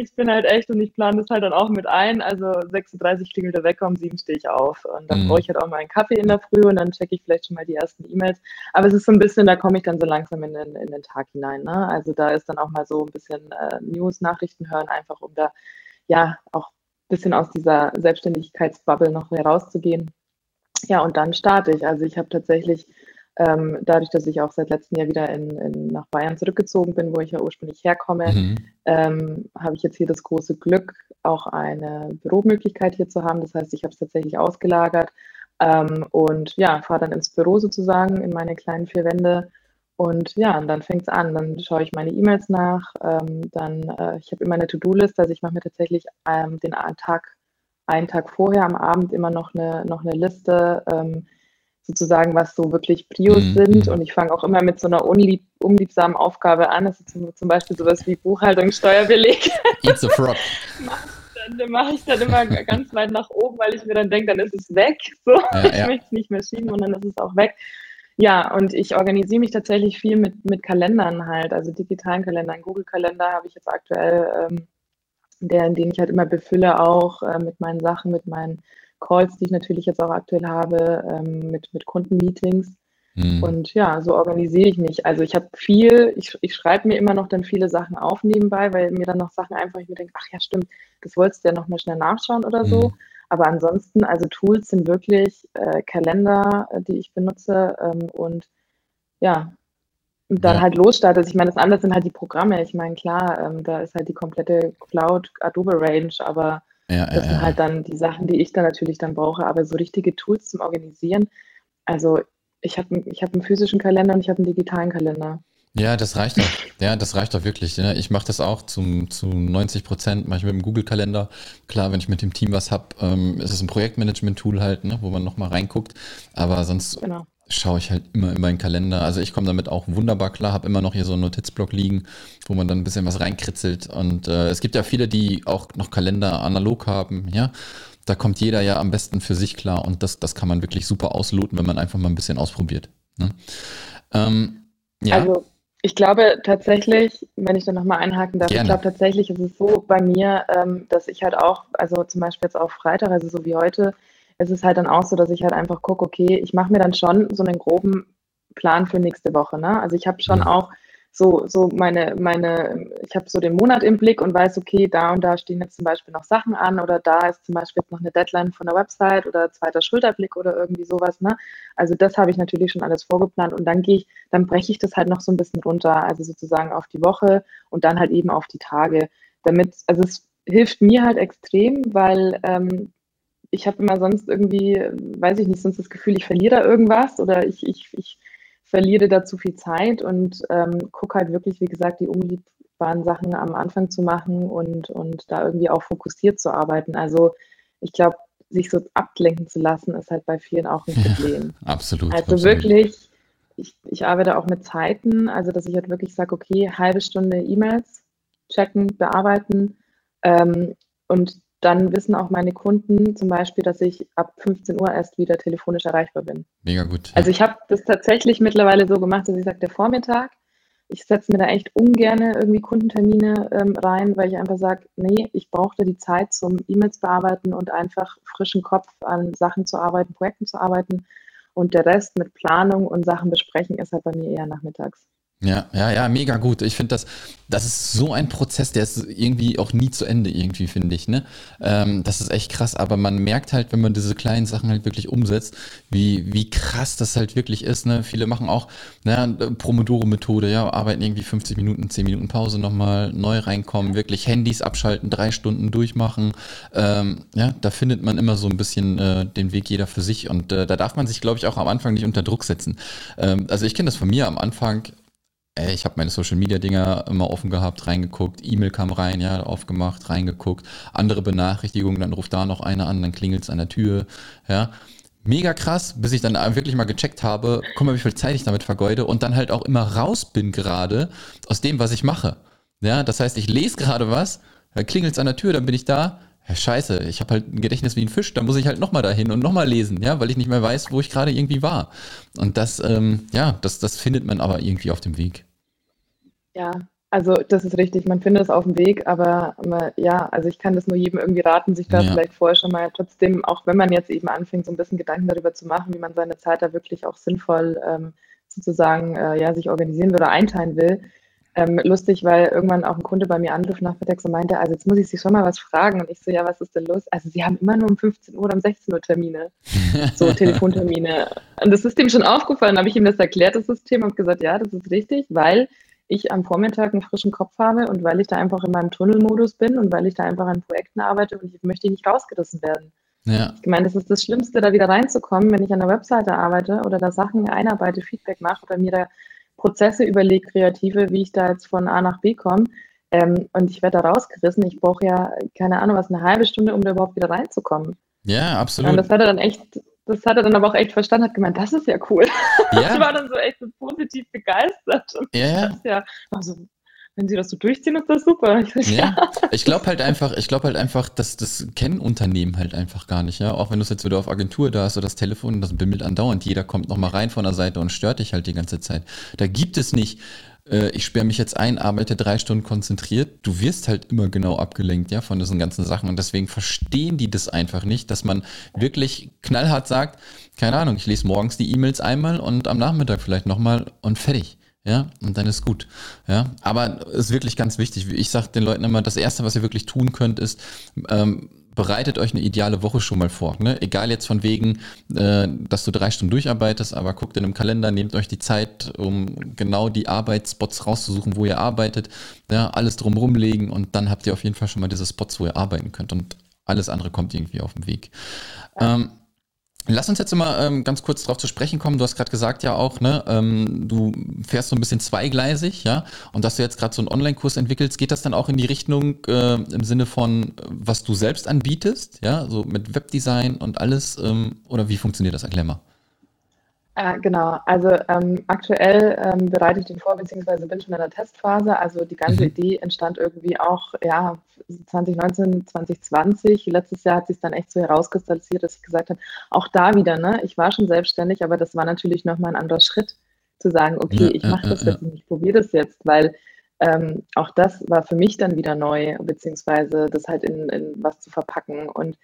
ich bin halt echt und ich plane das halt dann auch mit ein. Also 6.30 Uhr klingelt der Wecker, um 7 stehe ich auf. Und dann mhm. brauche ich halt auch mal einen Kaffee in der Früh und dann checke ich vielleicht schon mal die ersten E-Mails. Aber es ist so ein bisschen, da komme ich dann so langsam in den, in den Tag hinein. Ne? Also da ist dann auch mal so ein bisschen äh, News, Nachrichten hören, einfach um da ja auch ein bisschen aus dieser Selbstständigkeitsbubble noch herauszugehen. Ja, und dann starte ich. Also ich habe tatsächlich ähm, dadurch, dass ich auch seit letztem Jahr wieder in, in, nach Bayern zurückgezogen bin, wo ich ja ursprünglich herkomme, mhm. ähm, habe ich jetzt hier das große Glück, auch eine Büromöglichkeit hier zu haben. Das heißt, ich habe es tatsächlich ausgelagert ähm, und ja, fahre dann ins Büro sozusagen in meine kleinen vier Wände. Und ja, und dann fängt es an. Dann schaue ich meine E-Mails nach. Ähm, dann, äh, ich habe immer eine To-Do-Liste, also ich mache mir tatsächlich ähm, den Tag, einen Tag vorher am Abend immer noch eine, noch eine Liste ähm, sozusagen, was so wirklich Prios mhm. sind. Und ich fange auch immer mit so einer unlieb, unliebsamen Aufgabe an. Das ist zum, Beispiel sowas wie Buchhaltung, Steuerbeleg. It's a frog. dann mache ich dann immer ganz weit nach oben, weil ich mir dann denke, dann ist es weg. So, ja, ich ja. möchte es nicht mehr schieben und dann ist es auch weg. Ja, und ich organisiere mich tatsächlich viel mit, mit Kalendern halt, also digitalen Kalendern. Google-Kalender habe ich jetzt aktuell, ähm, der, den ich halt immer befülle, auch äh, mit meinen Sachen, mit meinen Calls, die ich natürlich jetzt auch aktuell habe, ähm, mit, mit Kundenmeetings. Mhm. Und ja, so organisiere ich mich. Also ich habe viel, ich, ich schreibe mir immer noch dann viele Sachen auf nebenbei, weil mir dann noch Sachen einfach, ich mir denke, ach ja, stimmt, das wolltest du ja noch mal schnell nachschauen oder so. Mhm. Aber ansonsten, also Tools sind wirklich äh, Kalender, äh, die ich benutze ähm, und ja, dann ja. halt losstartet. Ich meine, das andere sind halt die Programme. Ich meine, klar, ähm, da ist halt die komplette Cloud Adobe Range, aber ja, das sind halt dann die Sachen, die ich dann natürlich dann brauche. Aber so richtige Tools zum Organisieren, also ich habe ich hab einen physischen Kalender und ich habe einen digitalen Kalender. Ja, das reicht doch. Ja, das reicht doch wirklich. Ja. Ich mache das auch zum, zu 90 Prozent, mache ich mit dem Google-Kalender. Klar, wenn ich mit dem Team was habe, ähm, ist es ein Projektmanagement-Tool halt, ne, wo man nochmal reinguckt. Aber sonst genau schaue ich halt immer in meinen Kalender. Also ich komme damit auch wunderbar klar, habe immer noch hier so einen Notizblock liegen, wo man dann ein bisschen was reinkritzelt. Und äh, es gibt ja viele, die auch noch Kalender analog haben, ja. Da kommt jeder ja am besten für sich klar und das, das kann man wirklich super ausloten, wenn man einfach mal ein bisschen ausprobiert. Ne? Ähm, ja. Also ich glaube tatsächlich, wenn ich da nochmal einhaken darf, Gerne. ich glaube tatsächlich ist es so bei mir, ähm, dass ich halt auch, also zum Beispiel jetzt auch Freitag, also so wie heute, es ist halt dann auch so, dass ich halt einfach gucke, okay, ich mache mir dann schon so einen groben Plan für nächste Woche. Ne? Also ich habe schon auch so, so meine, meine, ich habe so den Monat im Blick und weiß, okay, da und da stehen jetzt zum Beispiel noch Sachen an oder da ist zum Beispiel noch eine Deadline von der Website oder zweiter Schulterblick oder irgendwie sowas. Ne? Also das habe ich natürlich schon alles vorgeplant und dann gehe ich, dann breche ich das halt noch so ein bisschen runter, also sozusagen auf die Woche und dann halt eben auf die Tage. Damit, also es hilft mir halt extrem, weil ähm, ich habe immer sonst irgendwie, weiß ich nicht, sonst das Gefühl, ich verliere da irgendwas oder ich, ich, ich verliere da zu viel Zeit und ähm, gucke halt wirklich, wie gesagt, die unliebaren Sachen am Anfang zu machen und, und da irgendwie auch fokussiert zu arbeiten. Also ich glaube, sich so ablenken zu lassen, ist halt bei vielen auch ein Problem. Ja, absolut. Also absolut. wirklich, ich, ich arbeite auch mit Zeiten, also dass ich halt wirklich sage, okay, halbe Stunde E-Mails checken, bearbeiten ähm, und dann wissen auch meine Kunden zum Beispiel, dass ich ab 15 Uhr erst wieder telefonisch erreichbar bin. Mega gut. Ja. Also ich habe das tatsächlich mittlerweile so gemacht, dass ich sage, der Vormittag, ich setze mir da echt ungern irgendwie Kundentermine ähm, rein, weil ich einfach sage, nee, ich brauche da die Zeit zum E-Mails bearbeiten und einfach frischen Kopf an Sachen zu arbeiten, Projekten zu arbeiten. Und der Rest mit Planung und Sachen besprechen ist halt bei mir eher nachmittags. Ja, ja, ja, mega gut. Ich finde das, das ist so ein Prozess, der ist irgendwie auch nie zu Ende irgendwie, finde ich, ne? Ähm, das ist echt krass, aber man merkt halt, wenn man diese kleinen Sachen halt wirklich umsetzt, wie, wie krass das halt wirklich ist, ne? Viele machen auch, ne, Promodoro-Methode, ja, arbeiten irgendwie 50 Minuten, 10 Minuten Pause nochmal, neu reinkommen, wirklich Handys abschalten, drei Stunden durchmachen, ähm, ja, da findet man immer so ein bisschen äh, den Weg jeder für sich und äh, da darf man sich, glaube ich, auch am Anfang nicht unter Druck setzen. Ähm, also ich kenne das von mir am Anfang, ey, ich habe meine Social Media Dinger immer offen gehabt, reingeguckt, E-Mail kam rein, ja, aufgemacht, reingeguckt, andere Benachrichtigungen, dann ruft da noch einer an, dann klingelt es an der Tür, ja. Mega krass, bis ich dann wirklich mal gecheckt habe, guck mal, wie viel Zeit ich damit vergeude und dann halt auch immer raus bin gerade aus dem, was ich mache. Ja, das heißt, ich lese gerade was, dann klingelt es an der Tür, dann bin ich da, ja, scheiße, ich habe halt ein Gedächtnis wie ein Fisch, da muss ich halt nochmal dahin und nochmal lesen, ja, weil ich nicht mehr weiß, wo ich gerade irgendwie war. Und das, ähm, ja, das, das findet man aber irgendwie auf dem Weg. Ja, also das ist richtig. Man findet es auf dem Weg, aber man, ja, also ich kann das nur jedem irgendwie raten, sich da ja. vielleicht vorher schon mal trotzdem, auch wenn man jetzt eben anfängt, so ein bisschen Gedanken darüber zu machen, wie man seine Zeit da wirklich auch sinnvoll ähm, sozusagen äh, ja, sich organisieren will oder einteilen will. Ähm, lustig, weil irgendwann auch ein Kunde bei mir anrief nachmittags und meinte, also jetzt muss ich Sie schon mal was fragen. Und ich so, ja, was ist denn los? Also Sie haben immer nur um 15 Uhr oder um 16 Uhr Termine, so Telefontermine. Und das ist dem schon aufgefallen, habe ich ihm das erklärt, das System, und gesagt, ja, das ist richtig, weil ich am Vormittag einen frischen Kopf habe und weil ich da einfach in meinem Tunnelmodus bin und weil ich da einfach an Projekten arbeite und ich möchte nicht rausgerissen werden. Ja. Ich meine, das ist das Schlimmste, da wieder reinzukommen, wenn ich an einer Webseite arbeite oder da Sachen einarbeite, Feedback mache oder mir da Prozesse überlege, kreative, wie ich da jetzt von A nach B komme. Ähm, und ich werde da rausgerissen. Ich brauche ja, keine Ahnung, was, eine halbe Stunde, um da überhaupt wieder reinzukommen. Ja, absolut. Und das hat er dann echt das hat er dann aber auch echt verstanden, hat gemeint, das ist ja cool. Ja. Ich war dann so echt so positiv begeistert. Und ja. Das ja also, wenn sie das so durchziehen, ist das super. Ja. ich glaube halt einfach, ich glaube halt einfach, dass das kennen Unternehmen halt einfach gar nicht, ja. Auch wenn du es jetzt wieder auf Agentur da hast oder das Telefon, das bimmelt andauernd, jeder kommt nochmal rein von der Seite und stört dich halt die ganze Zeit. Da gibt es nicht, äh, ich sperre mich jetzt ein, arbeite drei Stunden konzentriert, du wirst halt immer genau abgelenkt, ja, von diesen ganzen Sachen. Und deswegen verstehen die das einfach nicht, dass man wirklich knallhart sagt, keine Ahnung, ich lese morgens die E-Mails einmal und am Nachmittag vielleicht nochmal und fertig. Ja, und dann ist gut. Ja, aber es ist wirklich ganz wichtig. Ich sage den Leuten immer, das Erste, was ihr wirklich tun könnt, ist, ähm, bereitet euch eine ideale Woche schon mal vor. Ne? Egal jetzt von wegen, äh, dass du drei Stunden durcharbeitest, aber guckt in einem Kalender, nehmt euch die Zeit, um genau die Arbeitsspots rauszusuchen, wo ihr arbeitet, ja, alles drumherum legen und dann habt ihr auf jeden Fall schon mal diese Spots, wo ihr arbeiten könnt und alles andere kommt irgendwie auf den Weg. Ähm, Lass uns jetzt mal ähm, ganz kurz darauf zu sprechen kommen. Du hast gerade gesagt ja auch, ne, ähm, du fährst so ein bisschen zweigleisig, ja, und dass du jetzt gerade so einen Online-Kurs entwickelst, geht das dann auch in die Richtung äh, im Sinne von, was du selbst anbietest, ja, so mit Webdesign und alles, ähm, oder wie funktioniert das? Erklär mal. Äh, genau, also ähm, aktuell ähm, bereite ich den vor, beziehungsweise bin schon in der Testphase. Also die ganze mhm. Idee entstand irgendwie auch ja, 2019, 2020. Letztes Jahr hat sich dann echt so herauskristallisiert, dass ich gesagt habe, auch da wieder, ne, ich war schon selbstständig, aber das war natürlich nochmal ein anderer Schritt, zu sagen, okay, ja, ich mache ja, das ja, jetzt und ich probiere das jetzt, weil ähm, auch das war für mich dann wieder neu, beziehungsweise das halt in, in was zu verpacken. Und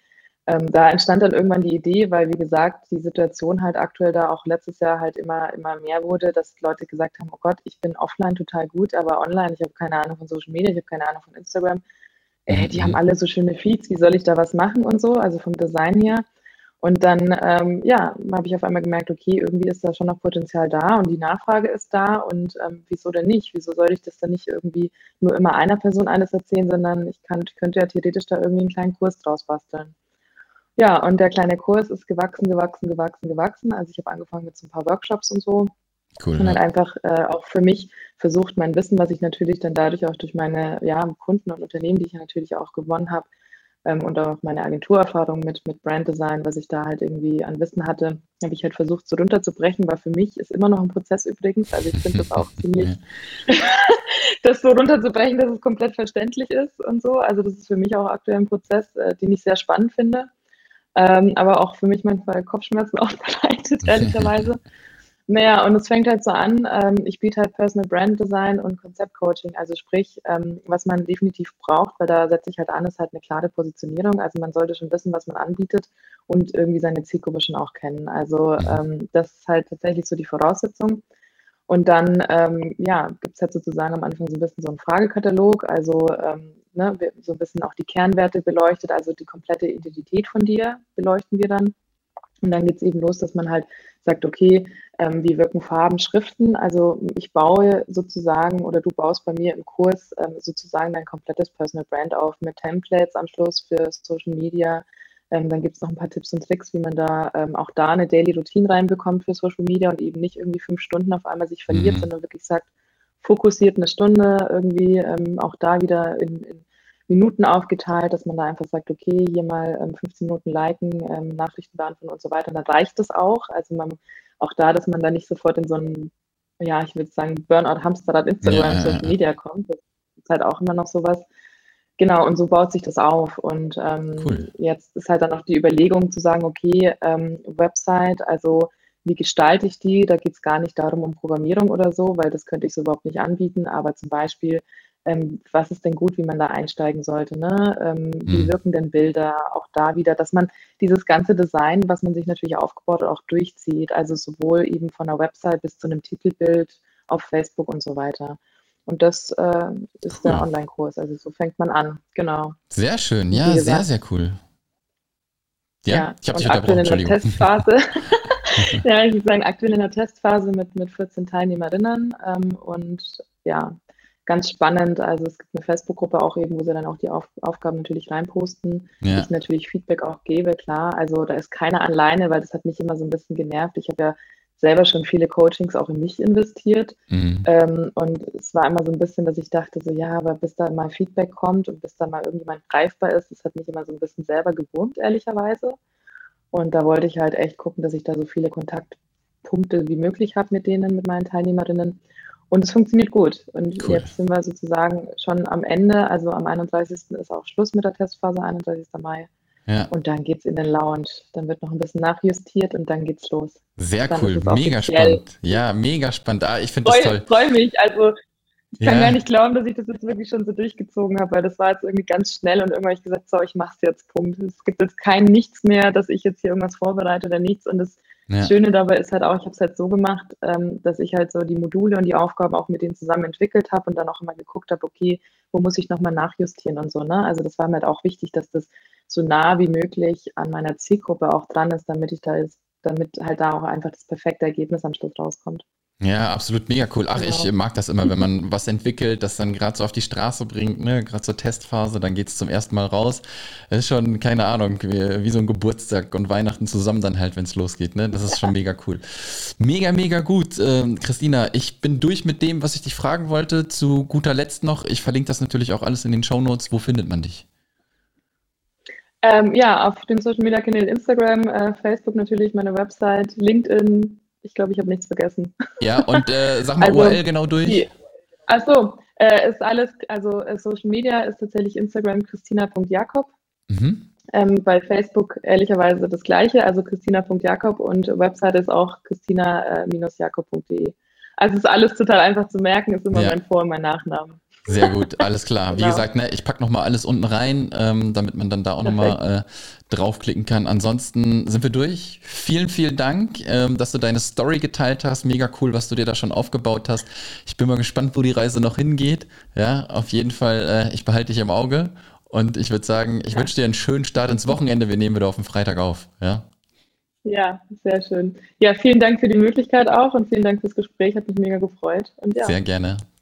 ähm, da entstand dann irgendwann die Idee, weil wie gesagt, die Situation halt aktuell da auch letztes Jahr halt immer, immer mehr wurde, dass Leute gesagt haben, oh Gott, ich bin offline total gut, aber online, ich habe keine Ahnung von Social Media, ich habe keine Ahnung von Instagram. Äh, die haben mhm. alle so schöne Feeds, wie soll ich da was machen und so, also vom Design her. Und dann, ähm, ja, habe ich auf einmal gemerkt, okay, irgendwie ist da schon noch Potenzial da und die Nachfrage ist da und ähm, wieso denn nicht? Wieso soll ich das dann nicht irgendwie nur immer einer Person eines erzählen, sondern ich, kann, ich könnte ja theoretisch da irgendwie einen kleinen Kurs draus basteln. Ja, und der kleine Kurs ist gewachsen, gewachsen, gewachsen, gewachsen. Also ich habe angefangen mit so ein paar Workshops und so. Cool. Und halt einfach äh, auch für mich versucht, mein Wissen, was ich natürlich dann dadurch auch durch meine ja, Kunden und Unternehmen, die ich ja natürlich auch gewonnen habe, ähm, und auch meine Agenturerfahrung mit, mit Branddesign, was ich da halt irgendwie an Wissen hatte, habe ich halt versucht, so runterzubrechen, weil für mich ist immer noch ein Prozess übrigens. Also ich finde das auch ziemlich, das so runterzubrechen, dass es komplett verständlich ist und so. Also das ist für mich auch aktuell ein Prozess, äh, den ich sehr spannend finde ähm, aber auch für mich manchmal Kopfschmerzen auch bereitet, ehrlicherweise. Naja, und es fängt halt so an, ähm, ich biete halt Personal Brand Design und Konzeptcoaching, also sprich, ähm, was man definitiv braucht, weil da setze ich halt an, ist halt eine klare Positionierung. Also man sollte schon wissen, was man anbietet und irgendwie seine Zielgruppe schon auch kennen. Also Mhm. ähm, das ist halt tatsächlich so die Voraussetzung. Und dann, ähm, ja, gibt es halt sozusagen am Anfang so ein bisschen so einen Fragekatalog, also ähm, ne, so ein bisschen auch die Kernwerte beleuchtet, also die komplette Identität von dir beleuchten wir dann. Und dann geht es eben los, dass man halt sagt, okay, ähm, wie wirken Farben, Schriften? Also ich baue sozusagen oder du baust bei mir im Kurs ähm, sozusagen dein komplettes Personal Brand auf mit Templates am Schluss für Social Media. Ähm, dann gibt es noch ein paar Tipps und Tricks, wie man da ähm, auch da eine Daily Routine reinbekommt für Social Media und eben nicht irgendwie fünf Stunden auf einmal sich verliert, Mhm. sondern wirklich sagt, fokussiert eine Stunde irgendwie ähm, auch da wieder in, in Minuten aufgeteilt, dass man da einfach sagt, okay, hier mal ähm, 15 Minuten liken, ähm, Nachrichten beantworten und so weiter. Und dann reicht das auch. Also man, auch da, dass man da nicht sofort in so einen, ja, ich würde sagen, Burnout-Hamsterrad Instagram, Ja, Social. Media kommt. Das ist halt auch immer noch sowas. Genau, und so baut sich das auf. Und ähm, Cool. jetzt ist halt dann auch die Überlegung zu sagen, okay, ähm, Website, also wie gestalte ich die? Da geht es gar nicht darum, um Programmierung oder so, weil das könnte ich so überhaupt nicht anbieten. Aber zum Beispiel, ähm, was ist denn gut, wie man da einsteigen sollte? Ne? Ähm, wie Mhm. wirken denn Bilder? Auch da wieder, dass man dieses ganze Design, was man sich natürlich aufgebaut hat, auch durchzieht. Also sowohl eben von der Website bis zu einem Titelbild auf Facebook und so weiter. Und das äh, ist der Cool. Online-Kurs. Also so fängt man an. Genau. Sehr schön, Wie ja, sehr, sehr cool. Ja, ich habe dich unterbrochen, der Entschuldigung. Testphase. ja, ich würde sagen, aktuell in der Testphase mit, mit 14 Teilnehmerinnen ähm, und ja, ganz spannend. Also es gibt eine Facebook-Gruppe auch eben, wo sie dann auch die Auf Aufgaben natürlich reinposten. Ja, Ich natürlich Feedback auch gebe, klar. Also da ist keiner alleine, weil das hat mich immer so ein bisschen genervt. Ich habe ja selber schon viele Coachings auch in mich investiert. mhm. Ähm, und es war immer so ein bisschen, dass ich dachte, so ja, aber bis da mal Feedback kommt und bis da mal irgendjemand greifbar ist, das hat mich immer so ein bisschen selber gewurmt, ehrlicherweise. Und da wollte ich halt echt gucken, dass ich da so viele Kontaktpunkte wie möglich habe mit denen, mit meinen Teilnehmerinnen. Und es funktioniert gut. Und Cool. jetzt sind wir sozusagen schon am Ende. Also am 31. ist auch Schluss mit der Testphase, 31. Mai. ja. Und dann geht es in den Lounge. Dann wird noch ein bisschen nachjustiert und dann geht's los. Sehr Dann cool, es mega spannend. Ja, mega spannend. Ah, ich finde das Freue toll. freu mich. Also ich kann Ja. gar nicht glauben, dass ich das jetzt wirklich schon so durchgezogen habe, weil das war jetzt irgendwie ganz schnell und irgendwann habe ich gesagt, so, ich mach's jetzt, Punkt. Es gibt jetzt kein Nichts mehr, dass ich jetzt hier irgendwas vorbereite oder nichts. Und das Ja. Schöne dabei ist halt auch, ich habe es halt so gemacht, ähm, dass ich halt so die Module und die Aufgaben auch mit denen zusammen entwickelt habe und dann auch immer geguckt habe, okay, wo muss ich nochmal nachjustieren und so. Ne? Also das war mir halt auch wichtig, dass das so nah wie möglich an meiner Zielgruppe auch dran ist, damit ich da ist, damit halt da auch einfach das perfekte Ergebnis am Schluss rauskommt. Ja, absolut mega cool. Ach, ich Genau. mag das immer, wenn man was entwickelt, das dann gerade so auf die Straße bringt, ne, gerade zur Testphase, dann geht's zum ersten Mal raus. Das ist schon, keine Ahnung, wie, wie so ein Geburtstag und Weihnachten zusammen dann halt, wenn es losgeht, ne? Das ist schon mega cool. Mega, mega gut. Ähm, Christina, ich bin durch mit dem, was ich dich fragen wollte. Zu guter Letzt noch, ich verlinke das natürlich auch alles in den Shownotes. Wo findet man dich? Ähm, ja, auf den Social Media Kanälen Instagram, äh, Facebook natürlich, meine Website, LinkedIn. Ich glaube, ich habe nichts vergessen. Ja, und äh, sag mal Also, URL genau durch. Die, achso, äh, ist alles, also äh, Social Media ist tatsächlich Instagram christina.jakob. Mhm. Ähm, bei Facebook ehrlicherweise das gleiche, also christina.jakob und Website ist auch christina-jakob.de. Also ist alles total einfach zu merken, ist immer Ja. mein Vor- und mein Nachname. Sehr gut, alles klar. Wie Genau. gesagt, ne, ich packe nochmal alles unten rein, ähm, damit man dann da auch nochmal äh, draufklicken kann. Ansonsten sind wir durch. Vielen, vielen Dank, ähm, dass du deine Story geteilt hast. Mega cool, was du dir da schon aufgebaut hast. Ich bin mal gespannt, wo die Reise noch hingeht. Ja, auf jeden Fall, äh, ich behalte dich im Auge. Und ich würde sagen, ich wünsche dir einen schönen Start ins Wochenende. Wir nehmen wieder auf den Freitag auf. Ja, Ja, sehr schön. Ja, vielen Dank für die Möglichkeit auch und vielen Dank fürs Gespräch, hat mich mega gefreut. Und ja, sehr gerne.